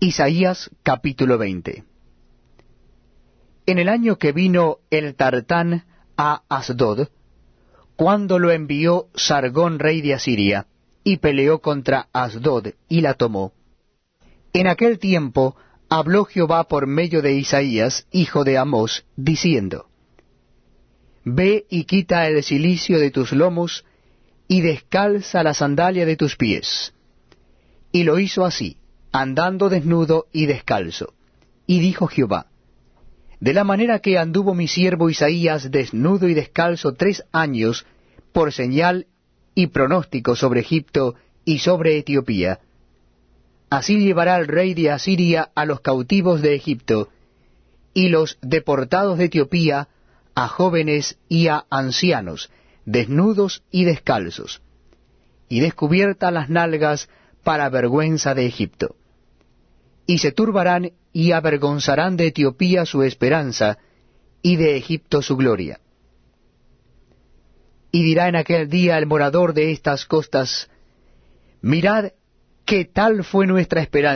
Isaías capítulo 20 En el año que vino el Tartán a Asdod, cuando lo envió Sargón rey de Asiria, y peleó contra Asdod y la tomó. En aquel tiempo habló Jehová por medio de Isaías, hijo de Amós, diciendo, Ve y quita el cilicio de tus lomos, y descalza la sandalia de tus pies. Y lo hizo así, andando desnudo y descalzo. Y dijo Jehová, De la manera que anduvo mi siervo Isaías desnudo y descalzo tres años, por señal y pronóstico sobre Egipto y sobre Etiopía, así llevará el rey de Asiria a los cautivos de Egipto, y los deportados de Etiopía a jóvenes y a ancianos, desnudos y descalzos, y descubiertas las nalgas para vergüenza de Egipto. Y se turbarán y avergonzarán de Etiopía su esperanza, y de Egipto su gloria. Y dirá en aquel día el morador de estas costas, Mirad qué tal fue nuestra esperanza,